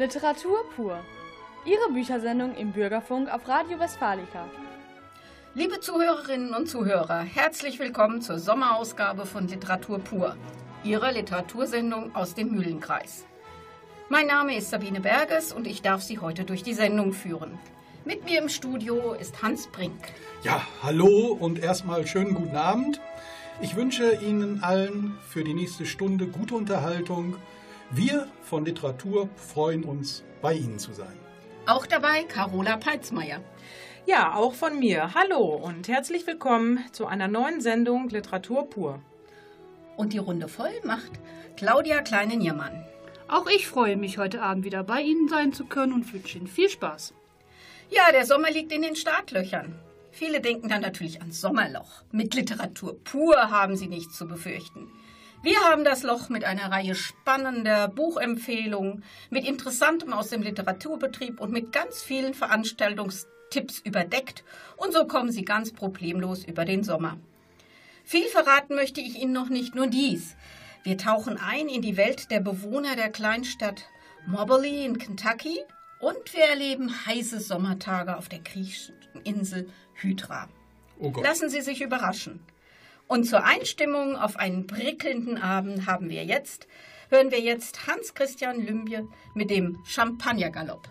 Literatur pur. Ihre Büchersendung im Bürgerfunk auf Radio Westfalica. Liebe Zuhörerinnen und Zuhörer, herzlich willkommen zur Sommerausgabe von Literatur pur, Ihrer Literatursendung aus dem Mühlenkreis. Mein Name ist Sabine Berges und ich darf Sie heute durch die Sendung führen. Mit mir im Studio ist Hans Brink. Ja, hallo und erstmal schönen guten Abend. Ich wünsche Ihnen allen für die nächste Stunde gute Unterhaltung. Wir von Literatur freuen uns, bei Ihnen zu sein. Auch dabei Carola Peitzmeier. Ja, auch von mir. Hallo und herzlich willkommen zu einer neuen Sendung Literatur pur. Und die Runde voll macht Claudia Kleine-Niermann. Auch ich freue mich, heute Abend wieder bei Ihnen sein zu können und wünsche Ihnen viel Spaß. Ja, der Sommer liegt in den Startlöchern. Viele denken dann natürlich ans Sommerloch. Mit Literatur pur haben sie nichts zu befürchten. Wir haben das Loch mit einer Reihe spannender Buchempfehlungen, mit Interessantem aus dem Literaturbetrieb und mit ganz vielen Veranstaltungstipps überdeckt und so kommen Sie ganz problemlos über den Sommer. Viel verraten möchte ich Ihnen noch nicht nur dies. Wir tauchen ein in die Welt der Bewohner der Kleinstadt Moberly in Kentucky und wir erleben heiße Sommertage auf der griechischen Insel Hydra. Oh. Lassen Sie sich überraschen. Und zur Einstimmung auf einen prickelnden Abend haben wir jetzt, hören wir jetzt Hans Christian Lümbje mit dem Champagnergalopp.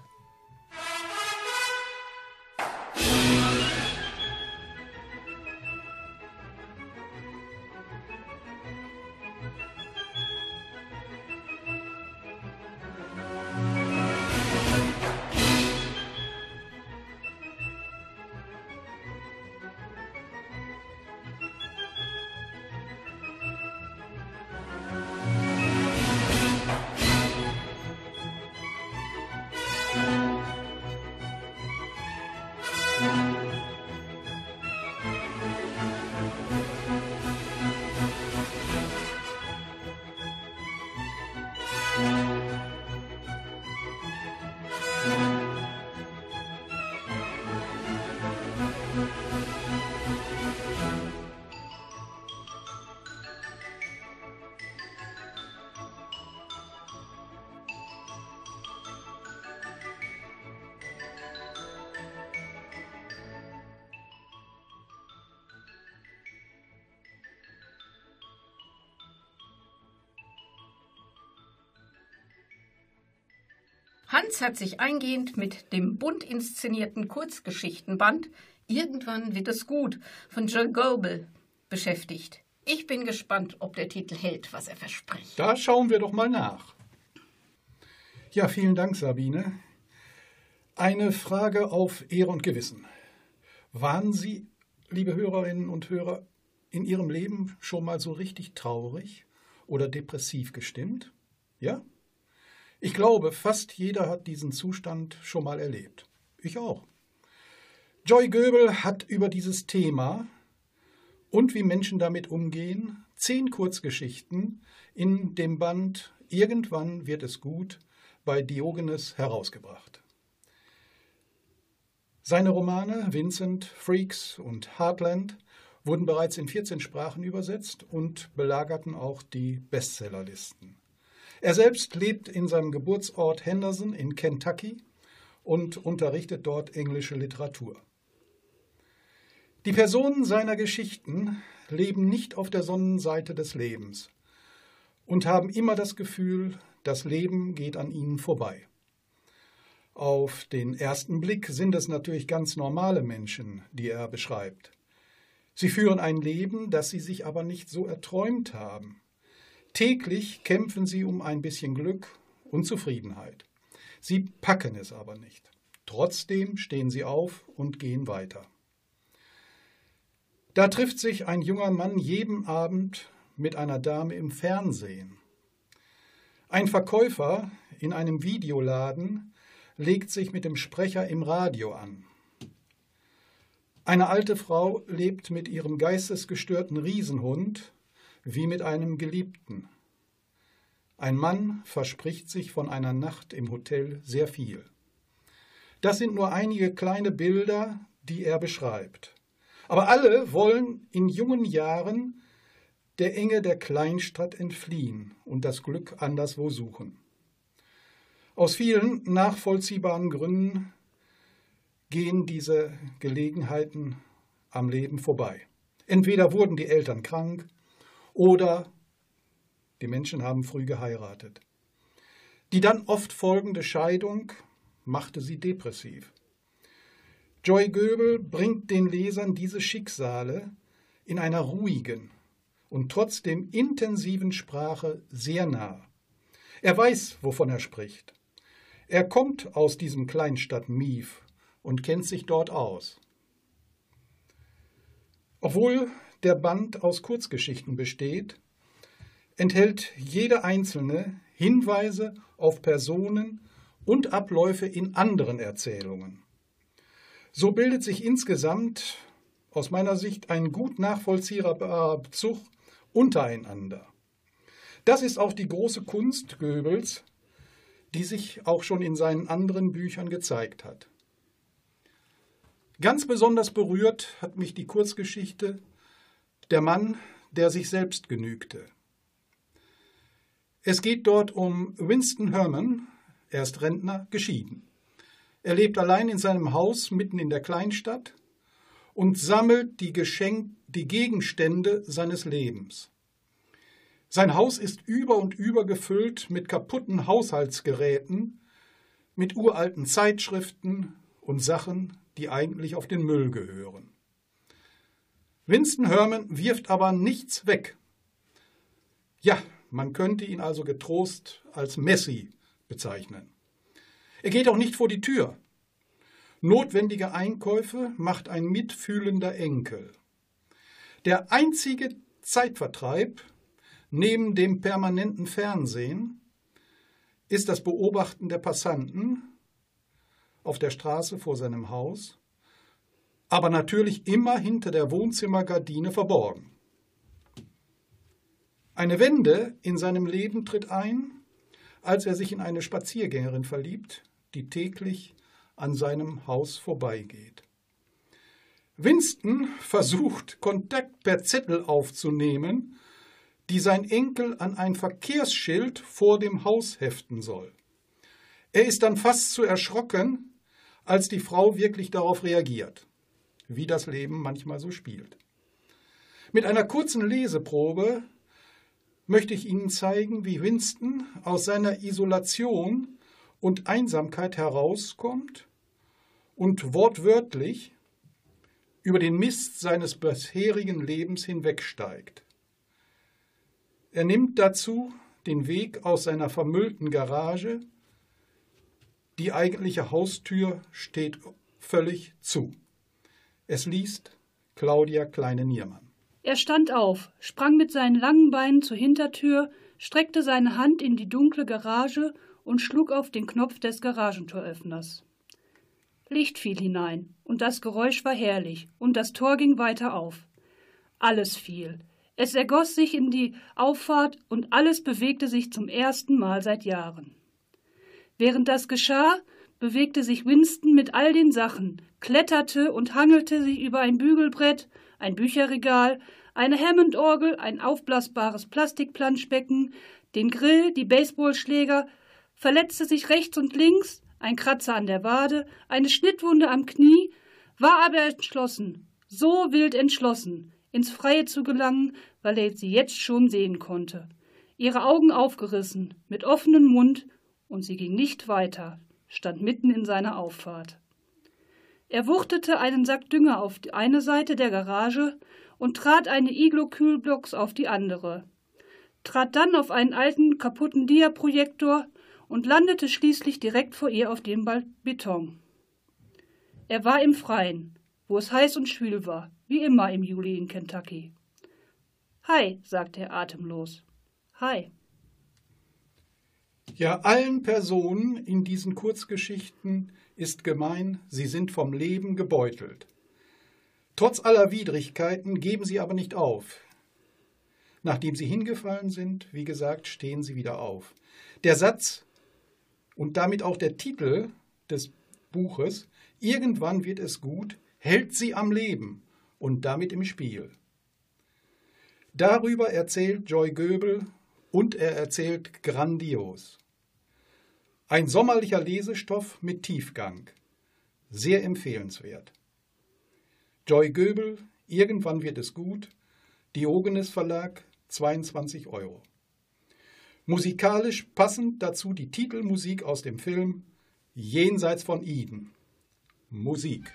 Hat sich eingehend mit dem bunt inszenierten Kurzgeschichtenband Irgendwann wird es gut von Joe Goebel beschäftigt. Ich bin gespannt, ob der Titel hält, was er verspricht. Da schauen wir doch mal nach. Ja, vielen Dank, Sabine. Eine Frage auf Ehre und Gewissen. Waren Sie, liebe Hörerinnen und Hörer, in Ihrem Leben schon mal so richtig traurig oder depressiv gestimmt? Ja? Ich glaube, fast jeder hat diesen Zustand schon mal erlebt. Ich auch. Joy Goebel hat über dieses Thema und wie Menschen damit umgehen zehn Kurzgeschichten in dem Band Irgendwann wird es gut bei Diogenes herausgebracht. Seine Romane Vincent, Freaks und Heartland wurden bereits in 14 Sprachen übersetzt und belagerten auch die Bestsellerlisten. Er selbst lebt in seinem Geburtsort Henderson in Kentucky und unterrichtet dort englische Literatur. Die Personen seiner Geschichten leben nicht auf der Sonnenseite des Lebens und haben immer das Gefühl, das Leben geht an ihnen vorbei. Auf den ersten Blick sind es natürlich ganz normale Menschen, die er beschreibt. Sie führen ein Leben, das sie sich aber nicht so erträumt haben. Täglich kämpfen sie um ein bisschen Glück und Zufriedenheit. Sie packen es aber nicht. Trotzdem stehen sie auf und gehen weiter. Da trifft sich ein junger Mann jeden Abend mit einer Dame im Fernsehen. Ein Verkäufer in einem Videoladen legt sich mit dem Sprecher im Radio an. Eine alte Frau lebt mit ihrem geistesgestörten Riesenhund wie mit einem Geliebten. Ein Mann verspricht sich von einer Nacht im Hotel sehr viel. Das sind nur einige kleine Bilder, die er beschreibt. Aber alle wollen in jungen Jahren der Enge der Kleinstadt entfliehen und das Glück anderswo suchen. Aus vielen nachvollziehbaren Gründen gehen diese Gelegenheiten am Leben vorbei. Entweder wurden die Eltern krank oder die Menschen haben früh geheiratet. Die dann oft folgende Scheidung machte sie depressiv. Joy Goebel bringt den Lesern diese Schicksale in einer ruhigen und trotzdem intensiven Sprache sehr nah. Er weiß, wovon er spricht. Er kommt aus diesem Kleinstadt Mief und kennt sich dort aus. Obwohl der Band aus Kurzgeschichten besteht, enthält jede einzelne Hinweise auf Personen und Abläufe in anderen Erzählungen. So bildet sich insgesamt aus meiner Sicht ein gut nachvollziehbarer Bezug untereinander. Das ist auch die große Kunst Goebbels, die sich auch schon in seinen anderen Büchern gezeigt hat. Ganz besonders berührt hat mich die Kurzgeschichte Der Mann, der sich selbst genügte. Es geht dort um Winston Herman, er ist Rentner, geschieden. Er lebt allein in seinem Haus mitten in der Kleinstadt und sammelt die, Geschenk die Gegenstände seines Lebens. Sein Haus ist über und über gefüllt mit kaputten Haushaltsgeräten, mit uralten Zeitschriften und Sachen, die eigentlich auf den Müll gehören. Winston Herman wirft aber nichts weg. Ja, man könnte ihn also getrost als Messi bezeichnen. Er geht auch nicht vor die Tür. Notwendige Einkäufe macht ein mitfühlender Enkel. Der einzige Zeitvertreib neben dem permanenten Fernsehen ist das Beobachten der Passanten auf der Straße vor seinem Haus, aber natürlich immer hinter der Wohnzimmergardine verborgen. Eine Wende in seinem Leben tritt ein, als er sich in eine Spaziergängerin verliebt, die täglich an seinem Haus vorbeigeht. Winston versucht, Kontakt per Zettel aufzunehmen, die sein Enkel an ein Verkehrsschild vor dem Haus heften soll. Er ist dann fast zu erschrocken, als die Frau wirklich darauf reagiert, wie das Leben manchmal so spielt. Mit einer kurzen Leseprobe möchte ich Ihnen zeigen, wie Winston aus seiner Isolation und Einsamkeit herauskommt und wortwörtlich über den Mist seines bisherigen Lebens hinwegsteigt. Er nimmt dazu den Weg aus seiner vermüllten Garage die eigentliche Haustür steht völlig zu. Es liest Claudia Kleine-Niermann. Er stand auf, sprang mit seinen langen Beinen zur Hintertür, streckte seine Hand in die dunkle Garage und schlug auf den Knopf des Garagentoröffners. Licht fiel hinein, und das Geräusch war herrlich, und das Tor ging weiter auf. Alles fiel. Es ergoss sich in die Auffahrt, und alles bewegte sich zum ersten Mal seit Jahren. Während das geschah, bewegte sich Winston mit all den Sachen, kletterte und hangelte sich über ein Bügelbrett, ein Bücherregal, eine Hammond-Orgel, ein aufblasbares Plastikplanschbecken, den Grill, die Baseballschläger, verletzte sich rechts und links, ein Kratzer an der Wade, eine Schnittwunde am Knie, war aber entschlossen, so wild entschlossen, ins Freie zu gelangen, weil er sie jetzt schon sehen konnte. Ihre Augen aufgerissen, mit offenem Mund und sie ging nicht weiter, stand mitten in seiner Auffahrt. Er wuchtete einen Sack Dünger auf die eine Seite der Garage und trat eine Iglo-Kühlblocks auf die andere, trat dann auf einen alten, kaputten Diaprojektor und landete schließlich direkt vor ihr auf dem Beton. Er war im Freien, wo es heiß und schwül war, wie immer im Juli in Kentucky. Hi, sagte er atemlos. Hi. Ja, allen Personen in diesen Kurzgeschichten ist gemein, sie sind vom Leben gebeutelt. Trotz aller Widrigkeiten geben sie aber nicht auf. Nachdem sie hingefallen sind, wie gesagt, stehen sie wieder auf. Der Satz und damit auch der Titel des Buches Irgendwann wird es gut, hält sie am Leben und damit im Spiel. Darüber erzählt Joy Goebel und er erzählt grandios. Ein sommerlicher Lesestoff mit Tiefgang. Sehr empfehlenswert. Joy Göbel, Irgendwann wird es gut. Diogenes Verlag, 22 Euro. Musikalisch passend dazu die Titelmusik aus dem Film Jenseits von Eden. Musik.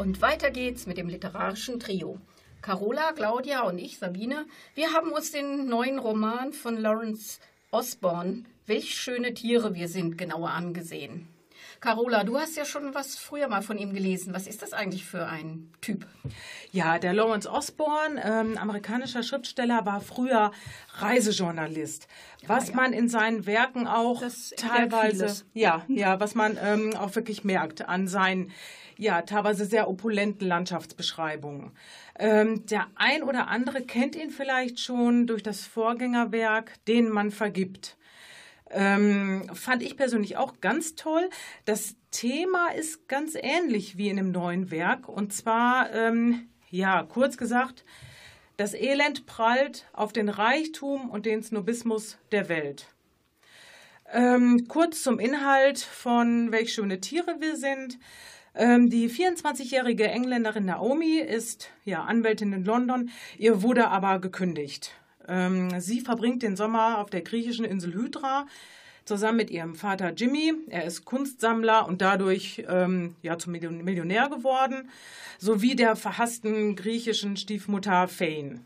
Und weiter geht's mit dem literarischen Trio. Carola, Claudia und ich, Sabine, wir haben uns den neuen Roman von Lawrence Osborne, Welch schöne Tiere wir sind, genauer angesehen. Carola, du hast ja schon was früher mal von ihm gelesen. Was ist das eigentlich für ein Typ? Ja, der Lawrence Osborne, ähm, amerikanischer Schriftsteller, war früher Reisejournalist. Was ja, ja. man in seinen Werken auch teilweise, ja, ja, was man ähm, auch wirklich merkt an seinen ja, teilweise sehr opulenten Landschaftsbeschreibungen. Ähm, der ein oder andere kennt ihn vielleicht schon durch das Vorgängerwerk, den man vergibt. Ähm, fand ich persönlich auch ganz toll. Das Thema ist ganz ähnlich wie in dem neuen Werk. Und zwar, ähm, ja, kurz gesagt, das Elend prallt auf den Reichtum und den Snobismus der Welt. Ähm, kurz zum Inhalt von Welch schöne Tiere wir sind. Ähm, die 24-jährige Engländerin Naomi ist ja Anwältin in London. Ihr wurde aber gekündigt. Ähm, sie verbringt den Sommer auf der griechischen Insel Hydra zusammen mit ihrem Vater Jimmy. Er ist Kunstsammler und dadurch ähm, ja zum Millionär geworden, sowie der verhassten griechischen Stiefmutter Fane.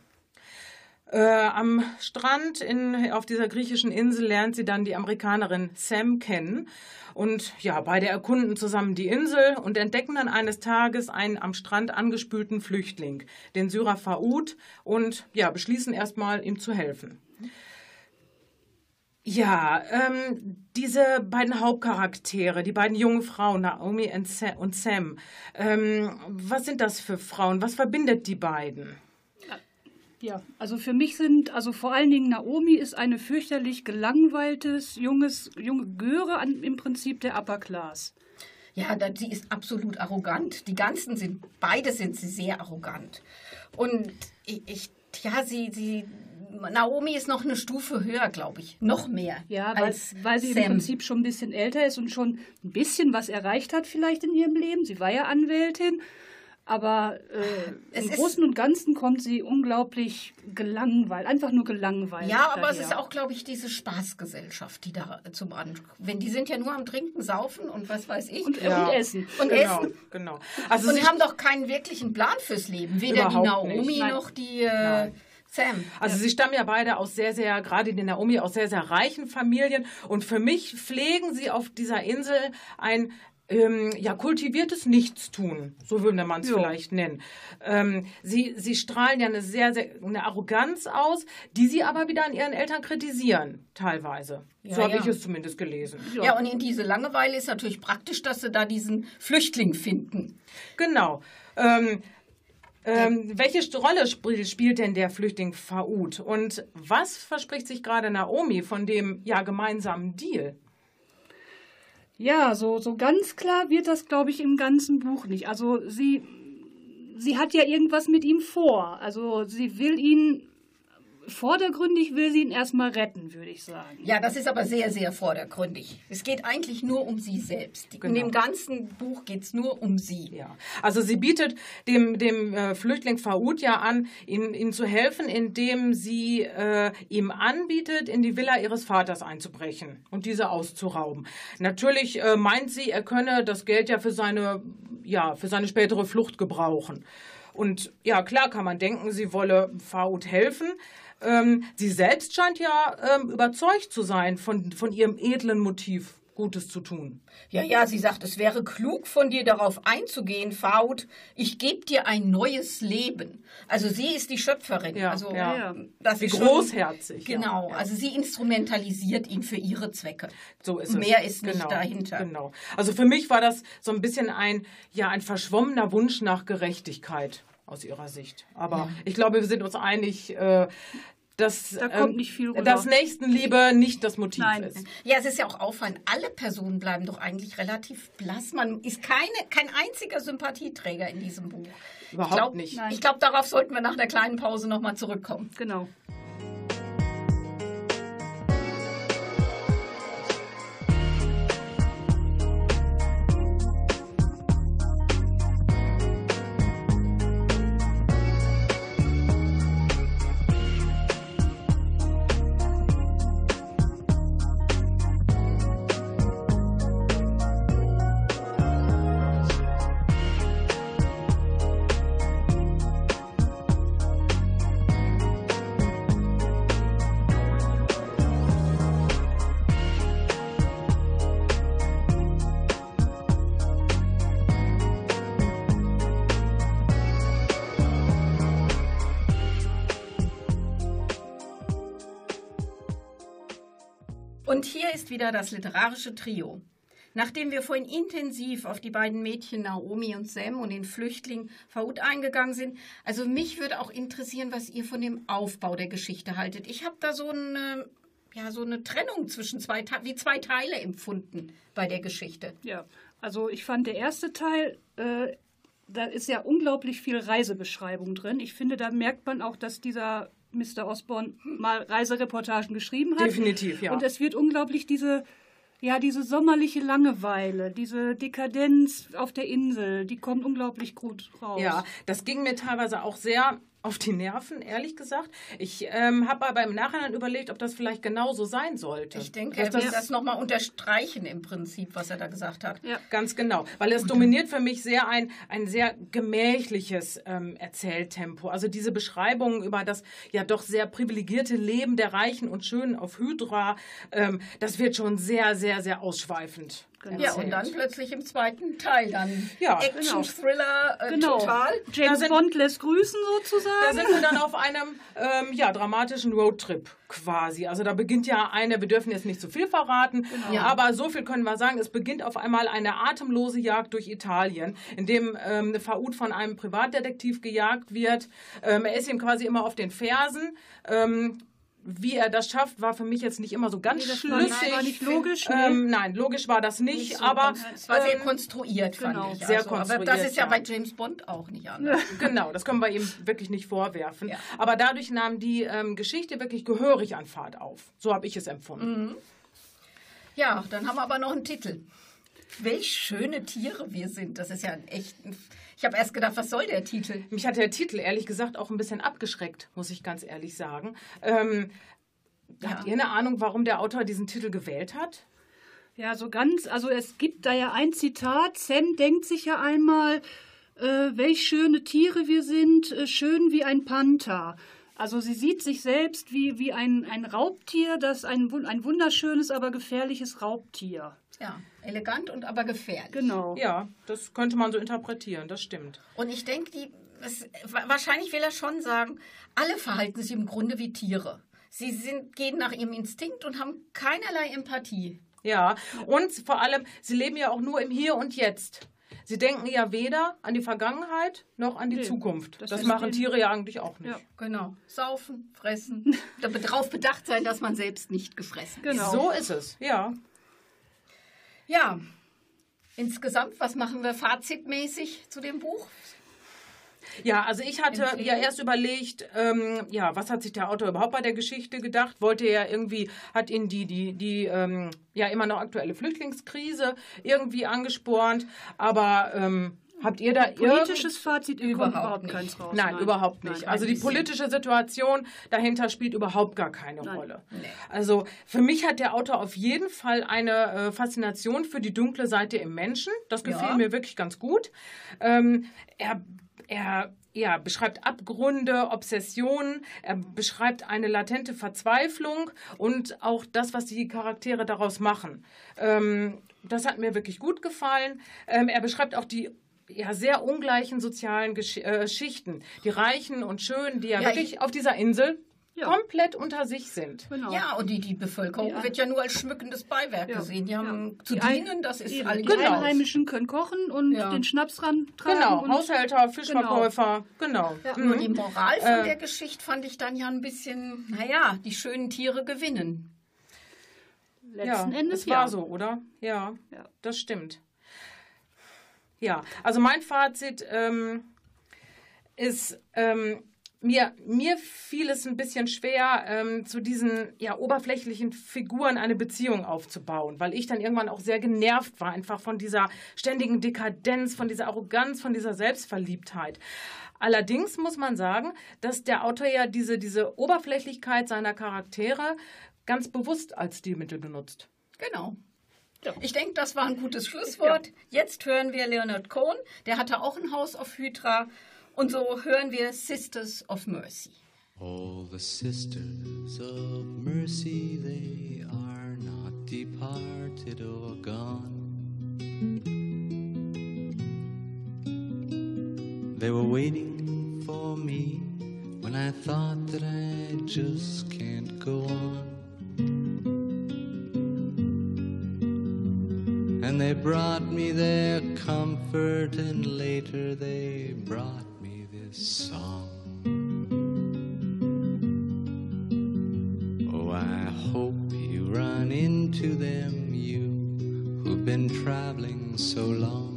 Äh, am Strand in, auf dieser griechischen Insel lernt sie dann die Amerikanerin Sam kennen. Und ja, beide erkunden zusammen die Insel und entdecken dann eines Tages einen am Strand angespülten Flüchtling, den Syrer Faoud, und ja, beschließen erstmal, ihm zu helfen. Ja, ähm, diese beiden Hauptcharaktere, die beiden jungen Frauen, Naomi und Sam, ähm, was sind das für Frauen? Was verbindet die beiden? Ja, also für mich sind, also vor allen Dingen Naomi ist eine fürchterlich gelangweiltes, junges, junge Göre an, im Prinzip der Upper Class. Ja, sie ist absolut arrogant. Die ganzen sind, beide sind sie sehr arrogant. Und ich, ich ja, sie, sie Naomi ist noch eine Stufe höher, glaube ich. Noch mehr. Ja, weil, weil sie Sam. im Prinzip schon ein bisschen älter ist und schon ein bisschen was erreicht hat, vielleicht in ihrem Leben. Sie war ja Anwältin. Aber äh, im Großen und Ganzen kommt sie unglaublich gelangweilt, einfach nur gelangweilt. Ja, aber daher. es ist auch, glaube ich, diese Spaßgesellschaft, die da zum An. Wenn die sind ja nur am Trinken, Saufen und was weiß ich. Und, ja. und Essen. Und genau, Essen. Genau. Also und sie haben doch keinen wirklichen Plan fürs Leben. Weder die Naomi noch die. Äh, Sam. Also ja. sie stammen ja beide aus sehr, sehr, gerade die Naomi, aus sehr, sehr reichen Familien. Und für mich pflegen sie auf dieser Insel ein ähm, ja, kultiviertes Nichtstun, so würde man es vielleicht nennen. Ähm, sie, sie strahlen ja eine sehr, sehr eine Arroganz aus, die sie aber wieder an ihren Eltern kritisieren, teilweise. Ja, so habe ja. ich es zumindest gelesen. Ja. ja, und in diese Langeweile ist natürlich praktisch, dass sie da diesen Flüchtling finden. Genau. Ähm, ähm, welche Rolle spielt denn der Flüchtling Faud? Und was verspricht sich gerade Naomi von dem ja gemeinsamen Deal? Ja, so, so ganz klar wird das, glaube ich, im ganzen Buch nicht. Also sie, sie hat ja irgendwas mit ihm vor. Also sie will ihn vordergründig will sie ihn erstmal retten, würde ich sagen. Ja, das ist aber sehr, sehr vordergründig. Es geht eigentlich nur um sie selbst. Genau. In dem ganzen Buch geht es nur um sie. Ja. Also sie bietet dem, dem äh, Flüchtling Faoud ja an, ihm, ihm zu helfen, indem sie äh, ihm anbietet, in die Villa ihres Vaters einzubrechen und diese auszurauben. Natürlich äh, meint sie, er könne das Geld ja für seine, ja, für seine spätere Flucht gebrauchen. Und ja, klar kann man denken, sie wolle Faoud helfen. Ähm, sie selbst scheint ja ähm, überzeugt zu sein von, von ihrem edlen Motiv. Gutes zu tun. Ja, ja, sie sagt, es wäre klug von dir darauf einzugehen, Faut. Ich gebe dir ein neues Leben. Also sie ist die Schöpferin. Ja, also ja. das Wie ist großherzig. Schon, genau. Ja. Also sie instrumentalisiert ihn für ihre Zwecke. So ist es. Mehr ist nicht genau, dahinter. Genau. Also für mich war das so ein bisschen ein, ja, ein verschwommener Wunsch nach Gerechtigkeit aus ihrer Sicht. Aber ja. ich glaube, wir sind uns einig, äh, dass da kommt nicht viel rüber. das Nächstenliebe nicht das Motiv Nein. ist. Ja, es ist ja auch auffallend, alle Personen bleiben doch eigentlich relativ blass. Man ist keine, kein einziger Sympathieträger in diesem Buch. Überhaupt ich glaub, nicht. Nein. Ich glaube, darauf sollten wir nach der kleinen Pause nochmal zurückkommen. Genau. Wieder das literarische Trio. Nachdem wir vorhin intensiv auf die beiden Mädchen Naomi und Sam und den Flüchtling Faud eingegangen sind, also mich würde auch interessieren, was ihr von dem Aufbau der Geschichte haltet. Ich habe da so eine, ja, so eine Trennung zwischen zwei, wie zwei Teile empfunden bei der Geschichte. Ja, also ich fand der erste Teil, äh, da ist ja unglaublich viel Reisebeschreibung drin. Ich finde, da merkt man auch, dass dieser Mr. Osborne mal Reisereportagen geschrieben hat. Definitiv, ja. Und es wird unglaublich diese, ja, diese sommerliche Langeweile, diese Dekadenz auf der Insel, die kommt unglaublich gut raus. Ja, das ging mir teilweise auch sehr auf die Nerven, ehrlich gesagt. Ich ähm, habe aber im Nachhinein überlegt, ob das vielleicht genauso sein sollte. Ich denke, er will das nochmal unterstreichen im Prinzip, was er da gesagt hat. Ja. Ganz genau, weil es dominiert für mich sehr ein, ein sehr gemächliches ähm, Erzähltempo. Also diese Beschreibungen über das ja doch sehr privilegierte Leben der Reichen und Schönen auf Hydra, ähm, das wird schon sehr, sehr, sehr ausschweifend. Genau. Ja, und dann plötzlich im zweiten Teil dann ja, Action-Thriller äh, genau. total. James sind, Bond lässt grüßen sozusagen. Da sind wir dann auf einem ähm, ja, dramatischen Roadtrip quasi. Also da beginnt ja eine, wir dürfen jetzt nicht zu viel verraten, genau. aber so viel können wir sagen, es beginnt auf einmal eine atemlose Jagd durch Italien, in dem ähm, Faud von einem Privatdetektiv gejagt wird. Ähm, er ist ihm quasi immer auf den Fersen. Ähm, wie er das schafft, war für mich jetzt nicht immer so ganz nee, schlüssig. War nicht logisch. Ähm, nein, logisch war das nicht, nicht so aber es war sehr ähm, konstruiert, genau. fand ich. Sehr also, konstruiert. Aber das ist ja, ja, bei James Bond auch nicht anders. genau, das können wir ihm wirklich nicht vorwerfen. Ja. Aber dadurch nahm die ähm, Geschichte wirklich gehörig an Fahrt auf. So habe ich es empfunden. Mhm. Ja, dann haben wir aber noch einen Titel. Welch schöne Tiere wir sind. Das ist ja ein echt ich habe erst gedacht, was soll der Titel? Mich hat der Titel ehrlich gesagt auch ein bisschen abgeschreckt, muss ich ganz ehrlich sagen. Ähm, ja. Habt ihr eine Ahnung, warum der Autor diesen Titel gewählt hat? Ja, so ganz, also es gibt da ja ein Zitat, Sam denkt sich ja einmal, äh, welch schöne Tiere wir sind, äh, schön wie ein Panther. Also sie sieht sich selbst wie, wie ein, ein Raubtier, das ein, ein wunderschönes, aber gefährliches Raubtier. Ja, elegant und aber gefährlich. Genau. Ja, das könnte man so interpretieren, das stimmt. Und ich denke, die, es, wahrscheinlich will er schon sagen, alle verhalten sich im Grunde wie Tiere. Sie sind, gehen nach ihrem Instinkt und haben keinerlei Empathie. Ja, und vor allem, sie leben ja auch nur im Hier und Jetzt. Sie denken ja weder an die Vergangenheit noch an die nee, Zukunft. Das, das machen Tiere ja eigentlich auch nicht. Ja, genau. Saufen, fressen, darauf bedacht sein, dass man selbst nicht gefressen genau. So ist es, ja. Ja, insgesamt, was machen wir fazitmäßig zu dem Buch? Ja, also ich hatte Empfehlen. ja erst überlegt, ähm, ja, was hat sich der Autor überhaupt bei der Geschichte gedacht? Wollte er irgendwie, hat ihn die, die, die, ähm, ja, immer noch aktuelle Flüchtlingskrise irgendwie angespornt, aber ähm, Habt ihr da politisches Fazit überhaupt, überhaupt keins raus? Nein, nein, überhaupt nicht. Nein, also die politische Situation dahinter spielt überhaupt gar keine nein. Rolle. Nee. Also für mich hat der Autor auf jeden Fall eine äh, Faszination für die dunkle Seite im Menschen. Das gefiel ja. mir wirklich ganz gut. Ähm, er er ja, beschreibt Abgründe, Obsessionen, er beschreibt eine latente Verzweiflung und auch das, was die Charaktere daraus machen. Ähm, das hat mir wirklich gut gefallen. Ähm, er beschreibt auch die ja, sehr ungleichen sozialen Gesch äh, Schichten. Die Reichen und Schönen, die ja, ja wirklich auf dieser Insel ja. komplett unter sich sind. Genau. Ja, und die, die Bevölkerung ja. wird ja nur als schmückendes Beiwerk ja. gesehen. Die haben zu die dienen, das ist die, Die Einheimischen können kochen und den Schnaps ran tragen. Genau, Haushälter, Fischverkäufer, genau. genau. Mhm. Nur die Moral von äh, der Geschichte fand ich dann ja ein bisschen, naja, die schönen Tiere gewinnen. Letzten ja, Endes es war so, oder? Ja, das stimmt. Ja, also mein Fazit ähm, ist, ähm, mir, mir fiel es ein bisschen schwer, ähm, zu diesen ja, oberflächlichen Figuren eine Beziehung aufzubauen, weil ich dann irgendwann auch sehr genervt war, einfach von dieser ständigen Dekadenz, von dieser Arroganz, von dieser Selbstverliebtheit. Allerdings muss man sagen, dass der Autor ja diese, diese Oberflächlichkeit seiner Charaktere ganz bewusst als Stilmittel benutzt. Genau. Ich denke, das war ein gutes Schlusswort. Jetzt hören wir Leonard Cohen. Der hatte auch ein Haus auf Hydra. Und so hören wir Sisters of Mercy. All the sisters of mercy, they are not departed or gone. They were waiting for me when I thought that I just can't go on. And they brought me their comfort, and later they brought me this song. Oh, I hope you run into them, you who've been traveling so long.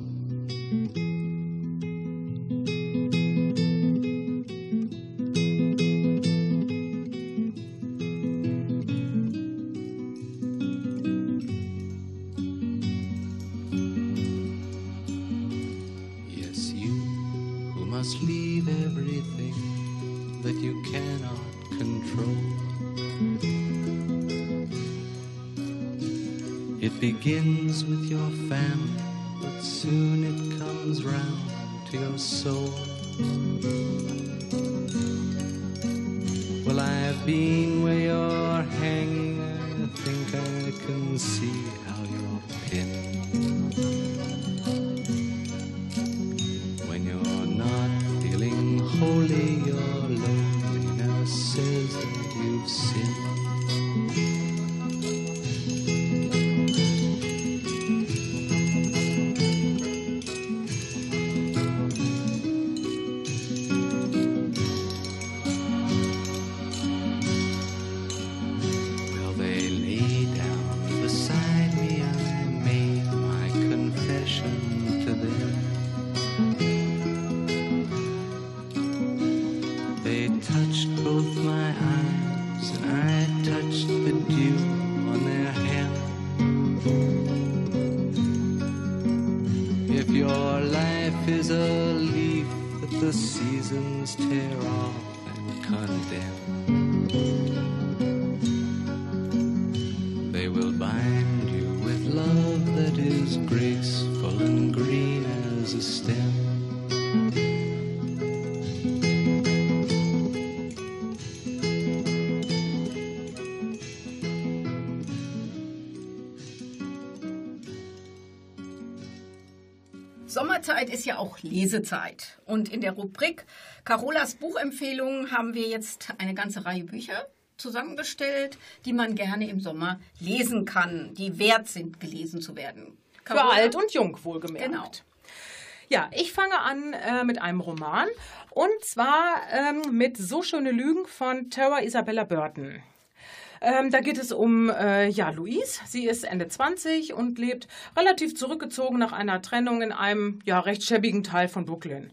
Begins with your family, but soon it comes round to your soul. Well, I've been where you're hanging, I think I can see how you're pinned. When you're not feeling holy, your loneliness says that you've sinned. Ja auch Lesezeit. Und in der Rubrik Carolas Buchempfehlungen haben wir jetzt eine ganze Reihe Bücher zusammengestellt, die man gerne im Sommer lesen kann, die wert sind, gelesen zu werden. Für alt und jung, wohlgemerkt. Genau. Ja, ich fange an äh, mit einem Roman und zwar ähm, mit So schöne Lügen von Tara Isabella Burton. Ähm, da geht es um äh, ja, Louise. Sie ist Ende 20 und lebt relativ zurückgezogen nach einer Trennung in einem ja, recht schäbigen Teil von Brooklyn.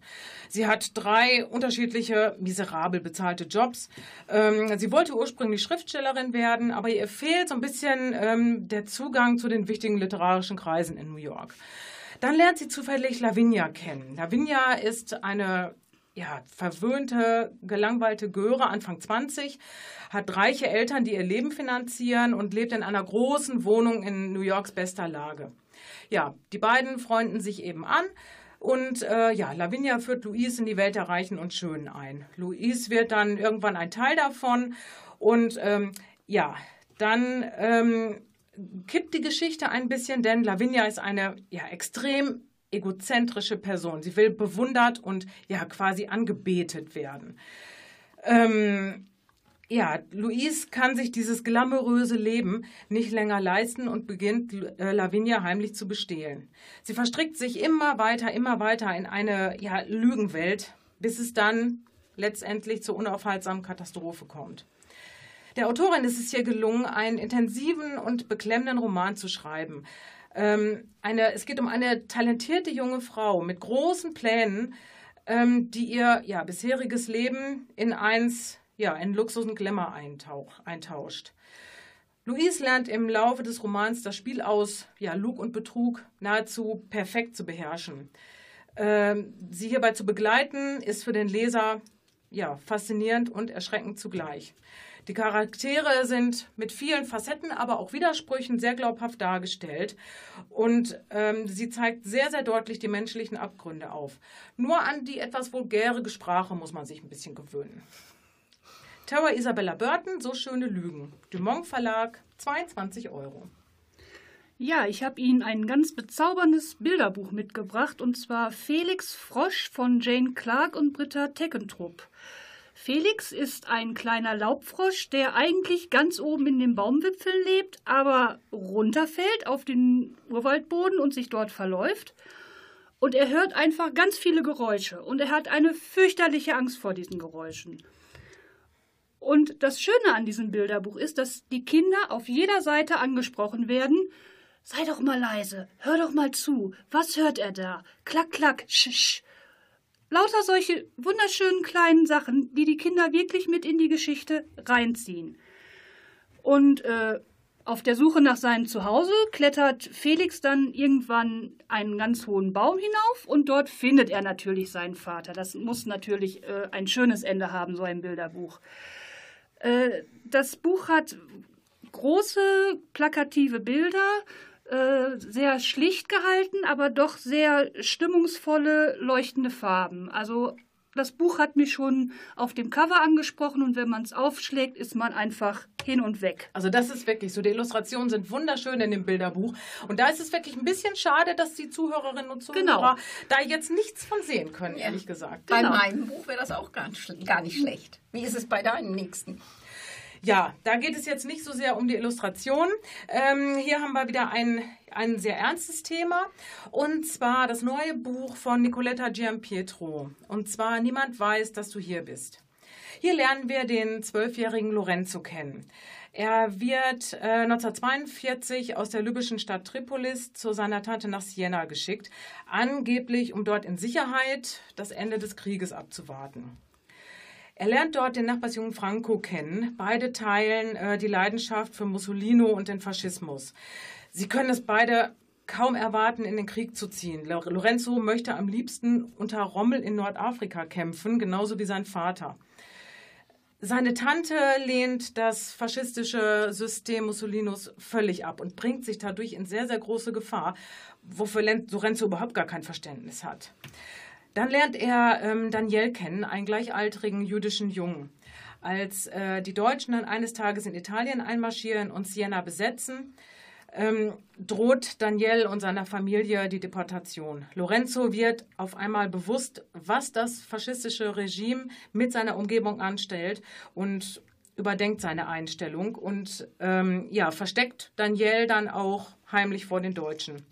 Sie hat drei unterschiedliche, miserabel bezahlte Jobs. Ähm, sie wollte ursprünglich Schriftstellerin werden, aber ihr fehlt so ein bisschen ähm, der Zugang zu den wichtigen literarischen Kreisen in New York. Dann lernt sie zufällig Lavinia kennen. Lavinia ist eine ja, verwöhnte, gelangweilte Göre, Anfang 20, hat reiche Eltern, die ihr Leben finanzieren und lebt in einer großen Wohnung in New Yorks bester Lage. Ja, die beiden freunden sich eben an und äh, ja, Lavinia führt Louise in die Welt der Reichen und Schönen ein. Louise wird dann irgendwann ein Teil davon und ähm, ja, dann ähm, kippt die Geschichte ein bisschen, denn Lavinia ist eine ja, extrem egozentrische Person. Sie will bewundert und ja quasi angebetet werden. Ähm, ja, Louise kann sich dieses glamouröse Leben nicht länger leisten und beginnt äh, Lavinia heimlich zu bestehlen. Sie verstrickt sich immer weiter, immer weiter in eine ja, Lügenwelt, bis es dann letztendlich zur unaufhaltsamen Katastrophe kommt. Der Autorin ist es hier gelungen, einen intensiven und beklemmenden Roman zu schreiben. Ähm, eine, es geht um eine talentierte junge Frau mit großen Plänen, ähm, die ihr ja, bisheriges Leben in eins, ja, in Luxus und Glamour eintauch, eintauscht. Louise lernt im Laufe des Romans das Spiel aus ja, Lug und Betrug nahezu perfekt zu beherrschen. Ähm, sie hierbei zu begleiten, ist für den Leser ja, faszinierend und erschreckend zugleich. Die Charaktere sind mit vielen Facetten, aber auch Widersprüchen sehr glaubhaft dargestellt. Und ähm, sie zeigt sehr, sehr deutlich die menschlichen Abgründe auf. Nur an die etwas vulgäre Sprache muss man sich ein bisschen gewöhnen. Terror Isabella Burton, So schöne Lügen. Dumont Verlag, 22 Euro. Ja, ich habe Ihnen ein ganz bezauberndes Bilderbuch mitgebracht, und zwar Felix Frosch von Jane Clark und Britta Teckentrupp. Felix ist ein kleiner Laubfrosch, der eigentlich ganz oben in den Baumwipfeln lebt, aber runterfällt auf den Urwaldboden und sich dort verläuft. Und er hört einfach ganz viele Geräusche und er hat eine fürchterliche Angst vor diesen Geräuschen. Und das Schöne an diesem Bilderbuch ist, dass die Kinder auf jeder Seite angesprochen werden. Sei doch mal leise, hör doch mal zu. Was hört er da? Klack, klack, sch. Lauter solche wunderschönen kleinen Sachen, die die Kinder wirklich mit in die Geschichte reinziehen. Und äh, Auf der Suche nach seinem Zuhause klettert Felix dann irgendwann einen ganz hohen Baum hinauf und dort findet er natürlich seinen Vater. Das muss natürlich äh, ein schönes Ende haben, so ein Bilderbuch. Äh, das Buch hat große plakative Bilder, äh, sehr schlicht gehalten, aber doch sehr stimmungsvolle, leuchtende Farben. Also das Buch hat mich schon auf dem Cover angesprochen und wenn man es aufschlägt, ist man einfach hin und weg. Also das ist wirklich so. Die Illustrationen sind wunderschön in dem Bilderbuch. Und da ist es wirklich ein bisschen schade, dass die Zuhörerinnen und Zuhörer genau. da jetzt nichts von sehen können, ja. ehrlich gesagt. Bei genau. meinem Buch wäre das auch gar nicht, gar nicht schlecht. Wie ist es bei deinem nächsten? Ja, da geht es jetzt nicht so sehr um die Illustration. Ähm, hier haben wir wieder ein, ein sehr ernstes Thema. Und zwar das neue Buch von Nicoletta Giampietro. Und zwar Niemand weiß, dass du hier bist. Hier lernen wir den zwölfjährigen Lorenzo kennen. Er wird äh, 1942 aus der libyschen Stadt Tripolis zu seiner Tante nach Siena geschickt, angeblich um dort in Sicherheit das Ende des Krieges abzuwarten. Er lernt dort den Nachbarsjungen Franco kennen. Beide teilen äh, die Leidenschaft für Mussolino und den Faschismus. Sie können es beide kaum erwarten, in den Krieg zu ziehen. Lorenzo möchte am liebsten unter Rommel in Nordafrika kämpfen, genauso wie sein Vater. Seine Tante lehnt das faschistische System Mussolinos völlig ab und bringt sich dadurch in sehr, sehr große Gefahr, wofür Lorenzo überhaupt gar kein Verständnis hat. Dann lernt er ähm, Daniel kennen, einen gleichaltrigen jüdischen Jungen. Als äh, die Deutschen dann eines Tages in Italien einmarschieren und Siena besetzen, ähm, droht Daniel und seiner Familie die Deportation. Lorenzo wird auf einmal bewusst, was das faschistische Regime mit seiner Umgebung anstellt und überdenkt seine Einstellung und ähm, ja, versteckt Daniel dann auch heimlich vor den Deutschen.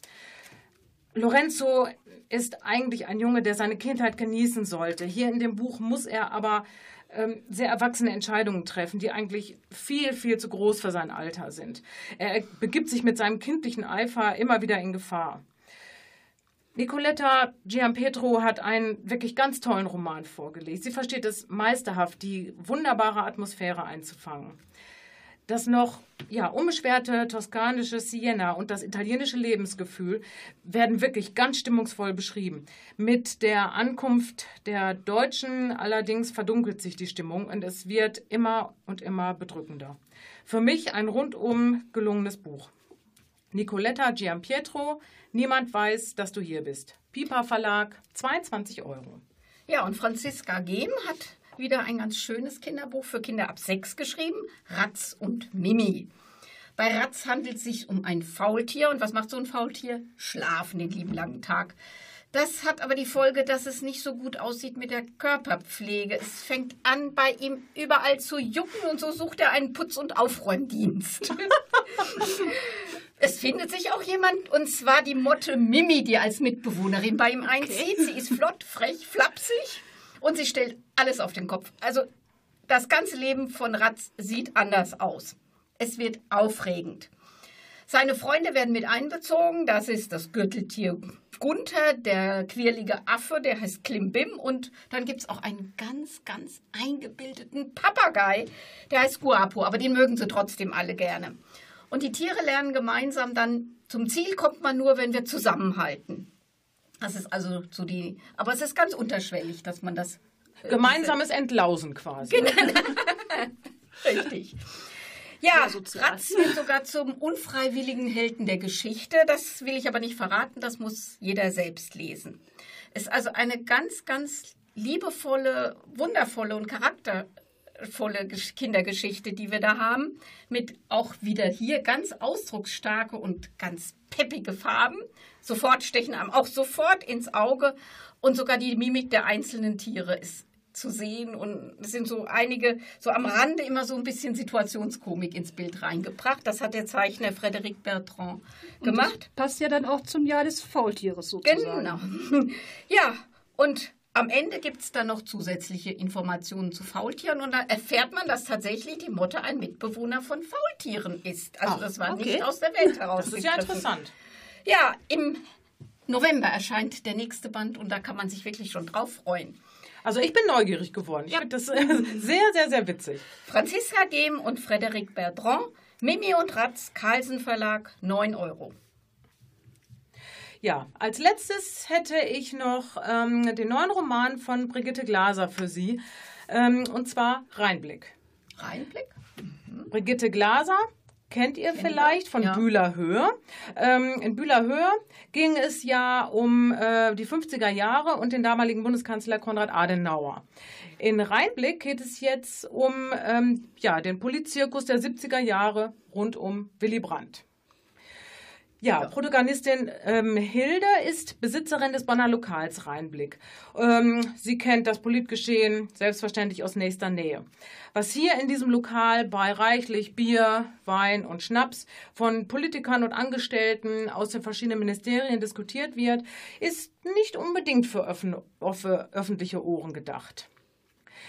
Lorenzo ist eigentlich ein Junge, der seine Kindheit genießen sollte. Hier in dem Buch muss er aber ähm, sehr erwachsene Entscheidungen treffen, die eigentlich viel, viel zu groß für sein Alter sind. Er begibt sich mit seinem kindlichen Eifer immer wieder in Gefahr. Nicoletta Giampetro hat einen wirklich ganz tollen Roman vorgelegt. Sie versteht es meisterhaft, die wunderbare Atmosphäre einzufangen. Das noch ja, unbeschwerte toskanische Siena und das italienische Lebensgefühl werden wirklich ganz stimmungsvoll beschrieben. Mit der Ankunft der Deutschen allerdings verdunkelt sich die Stimmung und es wird immer und immer bedrückender. Für mich ein rundum gelungenes Buch. Nicoletta Giampietro, niemand weiß, dass du hier bist. Pipa Verlag, 22 Euro. Ja, und Franziska Gehm hat wieder ein ganz schönes Kinderbuch für Kinder ab sechs geschrieben, Ratz und Mimi. Bei Ratz handelt es sich um ein Faultier. Und was macht so ein Faultier? Schlafen den lieben langen Tag. Das hat aber die Folge, dass es nicht so gut aussieht mit der Körperpflege. Es fängt an, bei ihm überall zu jucken und so sucht er einen Putz- und Aufräumdienst. es findet sich auch jemand, und zwar die Motte Mimi, die als Mitbewohnerin bei ihm einzieht. Okay. Sie ist flott, frech, flapsig und sie stellt alles auf den Kopf. Also das ganze Leben von Ratz sieht anders aus. Es wird aufregend. Seine Freunde werden mit einbezogen. Das ist das Gürteltier Gunther, der quirlige Affe, der heißt Klimbim. Und dann gibt es auch einen ganz, ganz eingebildeten Papagei, der heißt Guapo. Aber den mögen sie trotzdem alle gerne. Und die Tiere lernen gemeinsam dann, zum Ziel kommt man nur, wenn wir zusammenhalten. Das ist also so die, aber es ist ganz unterschwellig, dass man das. Äh, Gemeinsames Entlausen quasi. Genau. Richtig. Ja, Ratz wird sogar zum unfreiwilligen Helden der Geschichte. Das will ich aber nicht verraten, das muss jeder selbst lesen. Es ist also eine ganz, ganz liebevolle, wundervolle und charaktervolle Kindergeschichte, die wir da haben, mit auch wieder hier ganz ausdrucksstarke und ganz peppige Farben. Sofort stechen einem auch sofort ins Auge und sogar die Mimik der einzelnen Tiere ist zu sehen und es sind so einige, so am Rande immer so ein bisschen Situationskomik ins Bild reingebracht. Das hat der Zeichner Frédéric Bertrand gemacht. passt ja dann auch zum Jahr des Faultieres sozusagen. Genau. Ja, und am Ende gibt es dann noch zusätzliche Informationen zu Faultieren und da erfährt man, dass tatsächlich die Motte ein Mitbewohner von Faultieren ist. Also Ach, das war okay. nicht aus der Welt heraus. Das ist ja interessant. Ja, im November erscheint der nächste Band und da kann man sich wirklich schon drauf freuen. Also ich bin neugierig geworden. Ich ja. finde das sehr, sehr, sehr witzig. Franziska Gehm und Frédéric Bertrand, Mimi und Ratz, Carlsen Verlag, 9 Euro. Ja, als letztes hätte ich noch ähm, den neuen Roman von Brigitte Glaser für Sie, ähm, und zwar Reinblick. Reinblick? Mhm. Brigitte Glaser kennt ihr vielleicht von ja. Bühlerhöhe. Ähm, in Bühlerhöhe ging es ja um äh, die 50er Jahre und den damaligen Bundeskanzler Konrad Adenauer. In Rheinblick geht es jetzt um ähm, ja, den Polizirkus der 70er Jahre rund um Willy Brandt. Ja, Protagonistin ähm, Hilde ist Besitzerin des Bonner Lokals Rheinblick. Ähm, sie kennt das Politgeschehen selbstverständlich aus nächster Nähe. Was hier in diesem Lokal bei reichlich Bier, Wein und Schnaps von Politikern und Angestellten aus den verschiedenen Ministerien diskutiert wird, ist nicht unbedingt für, für öffentliche Ohren gedacht.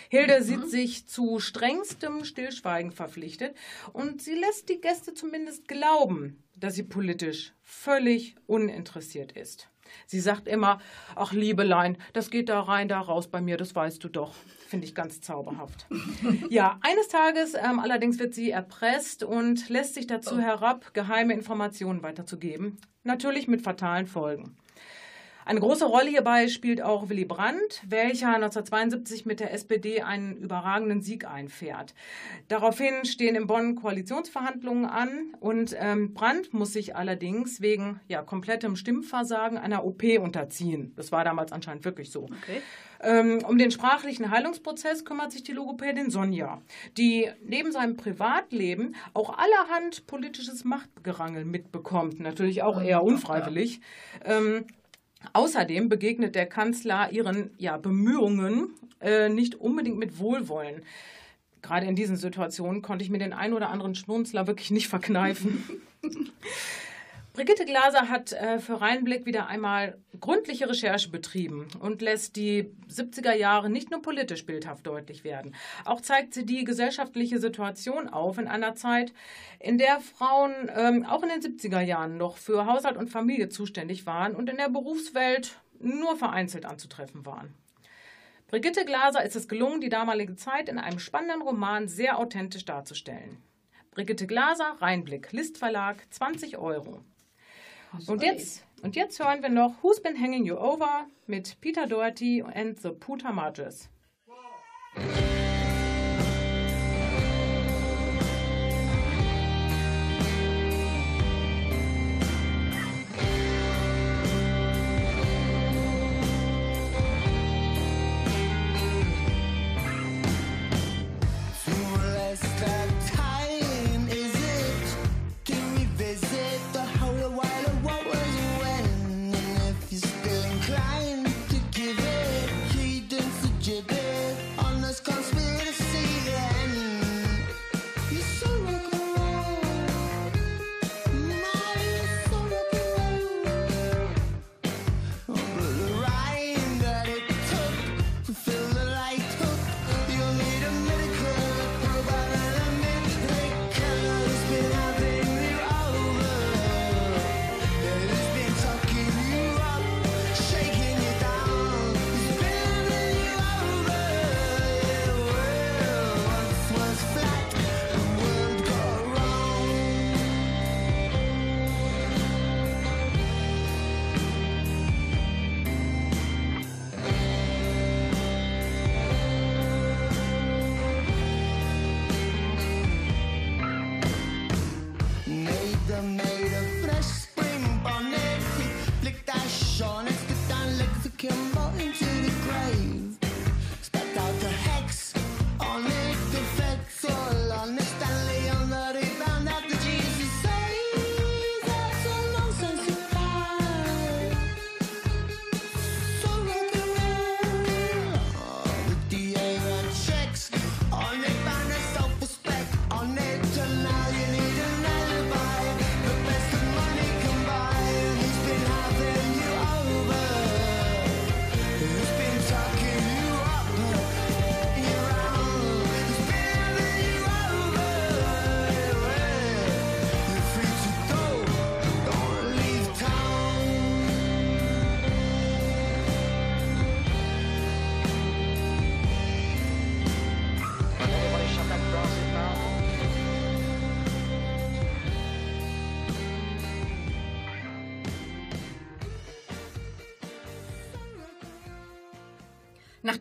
Hilde mhm. sieht sich zu strengstem Stillschweigen verpflichtet und sie lässt die Gäste zumindest glauben, dass sie politisch völlig uninteressiert ist. Sie sagt immer, ach Liebelein, das geht da rein, da raus bei mir, das weißt du doch. Finde ich ganz zauberhaft. ja, eines Tages ähm, allerdings wird sie erpresst und lässt sich dazu oh. herab, geheime Informationen weiterzugeben. Natürlich mit fatalen Folgen. Eine große Rolle hierbei spielt auch Willy Brandt, welcher 1972 mit der SPD einen überragenden Sieg einfährt. Daraufhin stehen in Bonn Koalitionsverhandlungen an und ähm, Brandt muss sich allerdings wegen ja, komplettem Stimmversagen einer OP unterziehen. Das war damals anscheinend wirklich so. Okay. Ähm, um den sprachlichen Heilungsprozess kümmert sich die Logopädin Sonja, die neben seinem Privatleben auch allerhand politisches Machtgerangel mitbekommt. Natürlich auch eher unfreiwillig. Ähm, Außerdem begegnet der Kanzler ihren ja, Bemühungen äh, nicht unbedingt mit Wohlwollen. Gerade in diesen Situationen konnte ich mir den ein oder anderen Schmunzler wirklich nicht verkneifen. Brigitte Glaser hat äh, für Rheinblick wieder einmal gründliche Recherche betrieben und lässt die 70er Jahre nicht nur politisch bildhaft deutlich werden. Auch zeigt sie die gesellschaftliche Situation auf in einer Zeit, in der Frauen ähm, auch in den 70er Jahren noch für Haushalt und Familie zuständig waren und in der Berufswelt nur vereinzelt anzutreffen waren. Brigitte Glaser ist es gelungen, die damalige Zeit in einem spannenden Roman sehr authentisch darzustellen. Brigitte Glaser, Rheinblick, Listverlag, 20 Euro. Und jetzt, und jetzt hören wir noch Who's Been Hanging You Over mit Peter Doherty and the Puta Marges.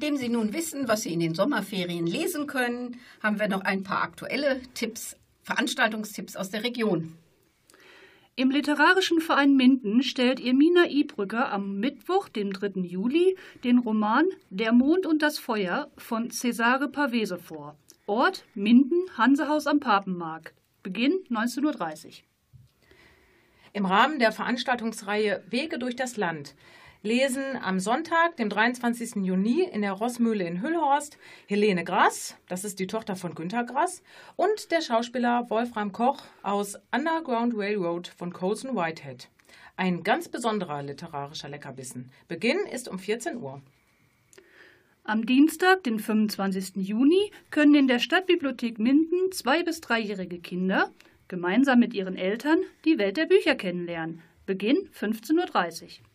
Nachdem Sie nun wissen, was Sie in den Sommerferien lesen können, haben wir noch ein paar aktuelle Tipps, Veranstaltungstipps aus der Region. Im Literarischen Verein Minden stellt Irmina Ibrücker am Mittwoch, dem 3. Juli, den Roman Der Mond und das Feuer von Cesare Pavese vor. Ort Minden, Hansehaus am Papenmarkt. Beginn 19.30 Uhr. Im Rahmen der Veranstaltungsreihe Wege durch das Land lesen am Sonntag, dem 23. Juni, in der Rossmühle in Hüllhorst Helene Grass, das ist die Tochter von Günter Grass, und der Schauspieler Wolfram Koch aus Underground Railroad von Colson Whitehead. Ein ganz besonderer literarischer Leckerbissen. Beginn ist um 14 Uhr. Am Dienstag, den 25. Juni, können in der Stadtbibliothek Minden zwei- bis dreijährige Kinder gemeinsam mit ihren Eltern die Welt der Bücher kennenlernen. Beginn 15.30 Uhr.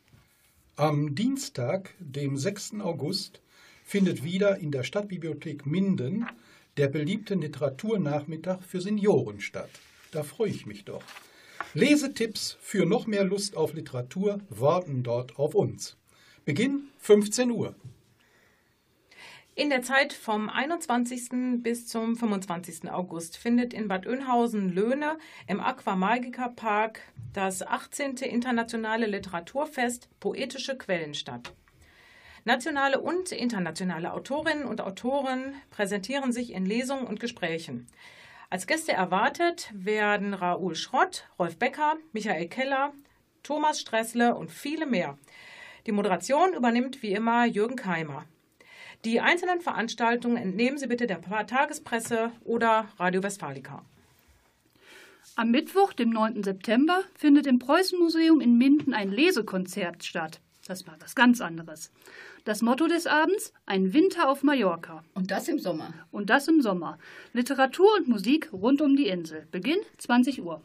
Am Dienstag, dem 6. August, findet wieder in der Stadtbibliothek Minden der beliebte Literaturnachmittag für Senioren statt. Da freue ich mich doch. Lesetipps für noch mehr Lust auf Literatur warten dort auf uns. Beginn 15 Uhr. In der Zeit vom 21. bis zum 25. August findet in Bad Oeynhausen-Löhne im Aquamagica Park das 18. Internationale Literaturfest Poetische Quellen statt. Nationale und internationale Autorinnen und Autoren präsentieren sich in Lesungen und Gesprächen. Als Gäste erwartet werden Raoul Schrott, Rolf Becker, Michael Keller, Thomas Stressle und viele mehr. Die Moderation übernimmt wie immer Jürgen Keimer. Die einzelnen Veranstaltungen entnehmen Sie bitte der Tagespresse oder Radio Westfalica. Am Mittwoch, dem 9. September, findet im Preußenmuseum in Minden ein Lesekonzert statt. Das war was ganz anderes. Das Motto des Abends: Ein Winter auf Mallorca. Und das im Sommer. Und das im Sommer. Literatur und Musik rund um die Insel. Beginn 20 Uhr.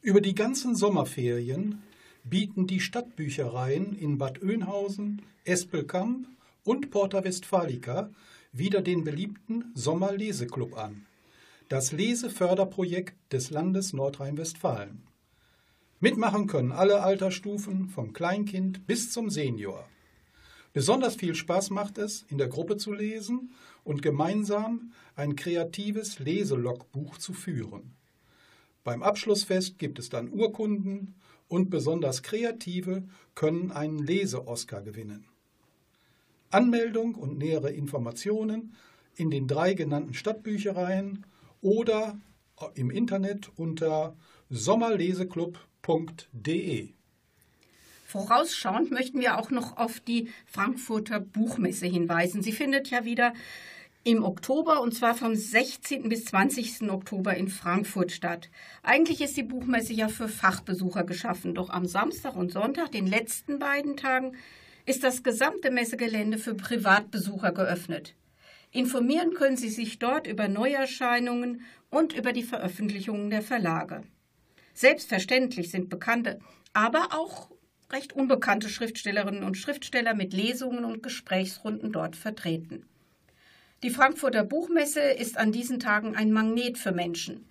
Über die ganzen Sommerferien bieten die Stadtbüchereien in Bad Oeynhausen, Espelkamp und Porta Westfalica wieder den beliebten Sommerleseklub an, das Leseförderprojekt des Landes Nordrhein-Westfalen. Mitmachen können alle Altersstufen, vom Kleinkind bis zum Senior. Besonders viel Spaß macht es, in der Gruppe zu lesen und gemeinsam ein kreatives Leselogbuch zu führen. Beim Abschlussfest gibt es dann Urkunden und besonders Kreative können einen Lese-Oscar gewinnen. Anmeldung und nähere Informationen in den drei genannten Stadtbüchereien oder im Internet unter sommerleseklub.de. Vorausschauend möchten wir auch noch auf die Frankfurter Buchmesse hinweisen. Sie findet ja wieder im Oktober und zwar vom 16. bis 20. Oktober in Frankfurt statt. Eigentlich ist die Buchmesse ja für Fachbesucher geschaffen, doch am Samstag und Sonntag, den letzten beiden Tagen, ist das gesamte Messegelände für Privatbesucher geöffnet. Informieren können Sie sich dort über Neuerscheinungen und über die Veröffentlichungen der Verlage. Selbstverständlich sind bekannte, aber auch recht unbekannte Schriftstellerinnen und Schriftsteller mit Lesungen und Gesprächsrunden dort vertreten. Die Frankfurter Buchmesse ist an diesen Tagen ein Magnet für Menschen,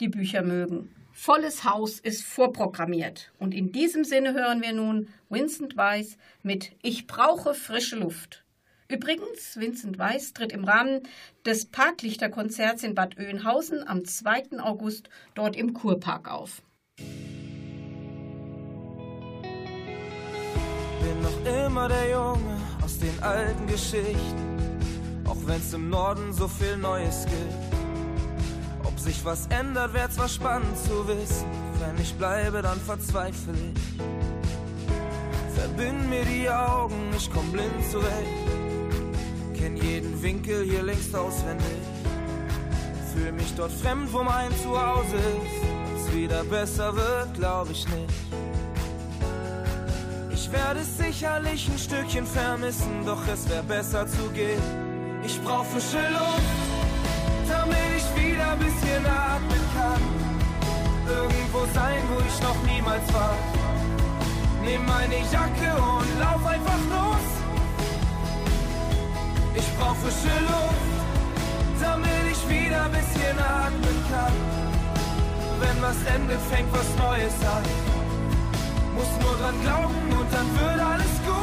die Bücher mögen. Volles Haus ist vorprogrammiert. Und in diesem Sinne hören wir nun Vincent Weiss mit Ich brauche frische Luft. Übrigens, Vincent Weiss tritt im Rahmen des Parklichterkonzerts in Bad Oeynhausen am 2. August dort im Kurpark auf. Bin noch immer der Junge aus den alten Geschichten, auch wenn's im Norden so viel Neues gibt sich was ändert, wäre zwar spannend zu wissen. Wenn ich bleibe, dann verzweifle ich. Verbind mir die Augen, ich komm blind zurecht. Kenn jeden Winkel hier längst auswendig. Fühl mich dort fremd, wo mein Zuhause ist. Ob's wieder besser wird, glaub ich nicht. Ich werde es sicherlich ein Stückchen vermissen, doch es wäre besser zu gehen. Ich brauch frische Luft damit ich wieder bisschen atmen kann. Irgendwo sein, wo ich noch niemals war. Nimm meine Jacke und lauf einfach los. Ich brauch frische Luft, damit ich wieder bisschen atmen kann. Wenn was endet, fängt was Neues an. Muss nur dran glauben und dann wird alles gut.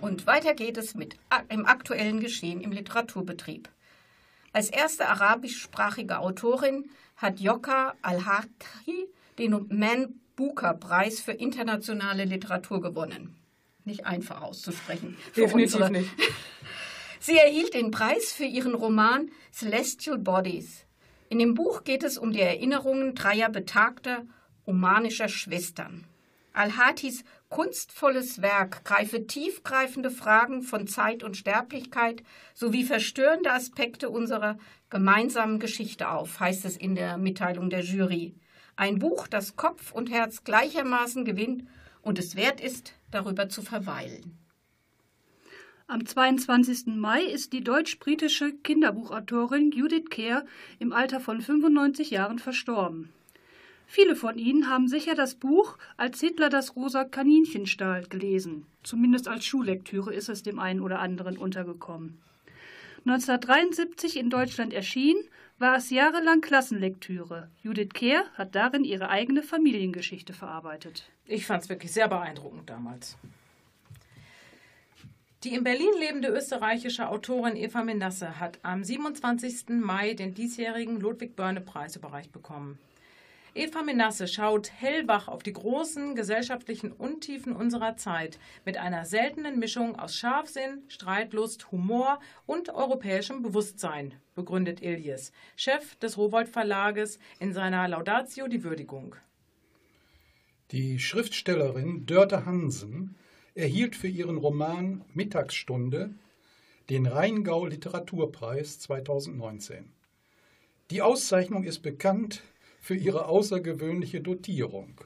Und weiter geht es mit im aktuellen Geschehen im Literaturbetrieb. Als erste arabischsprachige Autorin hat Yokka Al-Hati den Man Booker Preis für internationale Literatur gewonnen. Nicht einfach auszusprechen. Definitiv nicht. Sie erhielt den Preis für ihren Roman Celestial Bodies. In dem Buch geht es um die Erinnerungen dreier betagter omanischer Schwestern. Al-Hatis kunstvolles Werk greife tiefgreifende Fragen von Zeit und Sterblichkeit sowie verstörende Aspekte unserer gemeinsamen Geschichte auf, heißt es in der Mitteilung der Jury. Ein Buch, das Kopf und Herz gleichermaßen gewinnt und es wert ist, darüber zu verweilen. Am 22. Mai ist die deutsch-britische Kinderbuchautorin Judith Kerr im Alter von 95 Jahren verstorben. Viele von Ihnen haben sicher das Buch Als Hitler das rosa Kaninchen stahl gelesen. Zumindest als Schullektüre ist es dem einen oder anderen untergekommen. 1973 in Deutschland erschienen, war es jahrelang Klassenlektüre. Judith Kehr hat darin ihre eigene Familiengeschichte verarbeitet. Ich fand es wirklich sehr beeindruckend damals. Die in Berlin lebende österreichische Autorin Eva Menasse hat am 27. Mai den diesjährigen Ludwig-Börne-Preis überreicht bekommen. Eva Menasse schaut hellwach auf die großen gesellschaftlichen Untiefen unserer Zeit mit einer seltenen Mischung aus Scharfsinn, Streitlust, Humor und europäischem Bewusstsein, begründet Iljes, Chef des Rowold Verlages, in seiner Laudatio die Würdigung. Die Schriftstellerin Dörte Hansen erhielt für ihren Roman Mittagsstunde den Rheingau Literaturpreis 2019. Die Auszeichnung ist bekannt für ihre außergewöhnliche Dotierung.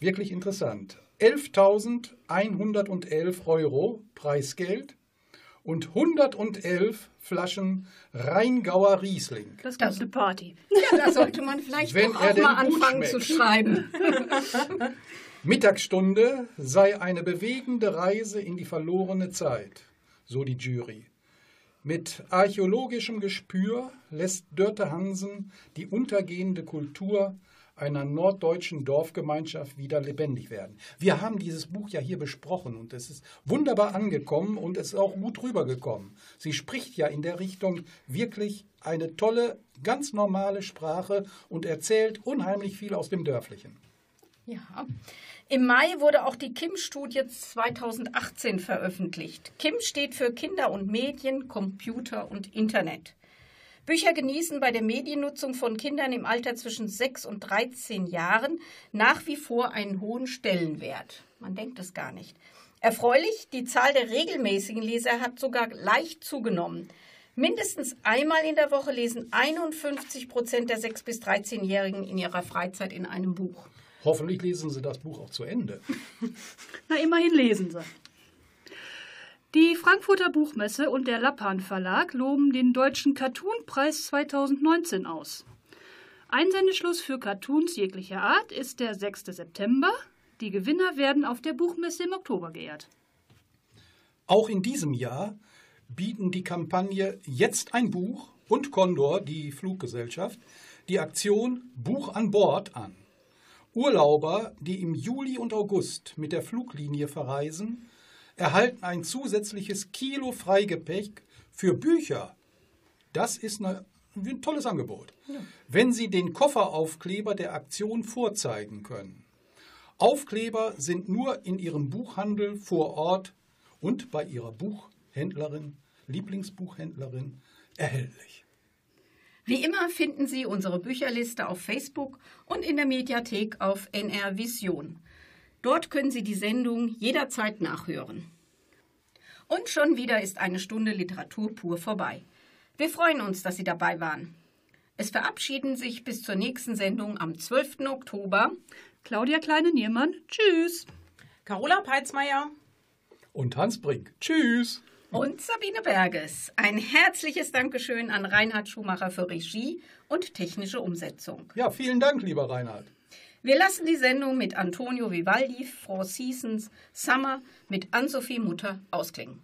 Wirklich interessant. 11.111 Euro Preisgeld und 111 Flaschen Rheingauer Riesling. Das ist eine Party. Ja, da sollte man vielleicht Wenn auch mal anfangen zu schreiben. Mittagsstunde sei eine bewegende Reise in die verlorene Zeit, so die Jury. Mit archäologischem Gespür lässt Dörte Hansen die untergehende Kultur einer norddeutschen Dorfgemeinschaft wieder lebendig werden. Wir haben dieses Buch ja hier besprochen und es ist wunderbar angekommen und es ist auch gut rübergekommen. Sie spricht ja in der Richtung wirklich eine tolle, ganz normale Sprache und erzählt unheimlich viel aus dem Dörflichen. Ja. Im Mai wurde auch die KIM-Studie 2018 veröffentlicht. KIM steht für Kinder und Medien, Computer und Internet. Bücher genießen bei der Mediennutzung von Kindern im Alter zwischen 6 und 13 Jahren nach wie vor einen hohen Stellenwert. Man denkt es gar nicht. Erfreulich, die Zahl der regelmäßigen Leser hat sogar leicht zugenommen. Mindestens einmal in der Woche lesen 51 Prozent der 6- bis 13-Jährigen in ihrer Freizeit in einem Buch. Hoffentlich lesen Sie das Buch auch zu Ende. Na, immerhin lesen Sie. Die Frankfurter Buchmesse und der Lappan Verlag loben den Deutschen Cartoon-Preis 2019 aus. Einsendeschluss für Cartoons jeglicher Art ist der 6. September. Die Gewinner werden auf der Buchmesse im Oktober geehrt. Auch in diesem Jahr bieten die Kampagne Jetzt ein Buch und Condor, die Fluggesellschaft, die Aktion Buch an Bord an. Urlauber, die im Juli und August mit der Fluglinie verreisen, erhalten ein zusätzliches Kilo Freigepäck für Bücher. Das ist eine, ein tolles Angebot. Ja. Wenn Sie den Kofferaufkleber der Aktion vorzeigen können. Aufkleber sind nur in Ihrem Buchhandel vor Ort und bei Ihrer Buchhändlerin, Lieblingsbuchhändlerin erhältlich. Wie immer finden Sie unsere Bücherliste auf Facebook und in der Mediathek auf NR Vision. Dort können Sie die Sendung jederzeit nachhören. Und schon wieder ist eine Stunde Literatur pur vorbei. Wir freuen uns, dass Sie dabei waren. Es verabschieden sich bis zur nächsten Sendung am 12. Oktober Claudia Kleine-Niermann. Tschüss. Carola Peitzmeier. Und Hans Brink. Tschüss und Sabine Berges. Ein herzliches Dankeschön an Reinhard Schumacher für Regie und technische Umsetzung. Ja, vielen Dank, lieber Reinhard. Wir lassen die Sendung mit Antonio Vivaldi, Four Seasons, Summer mit Ann-Sophie Mutter ausklingen.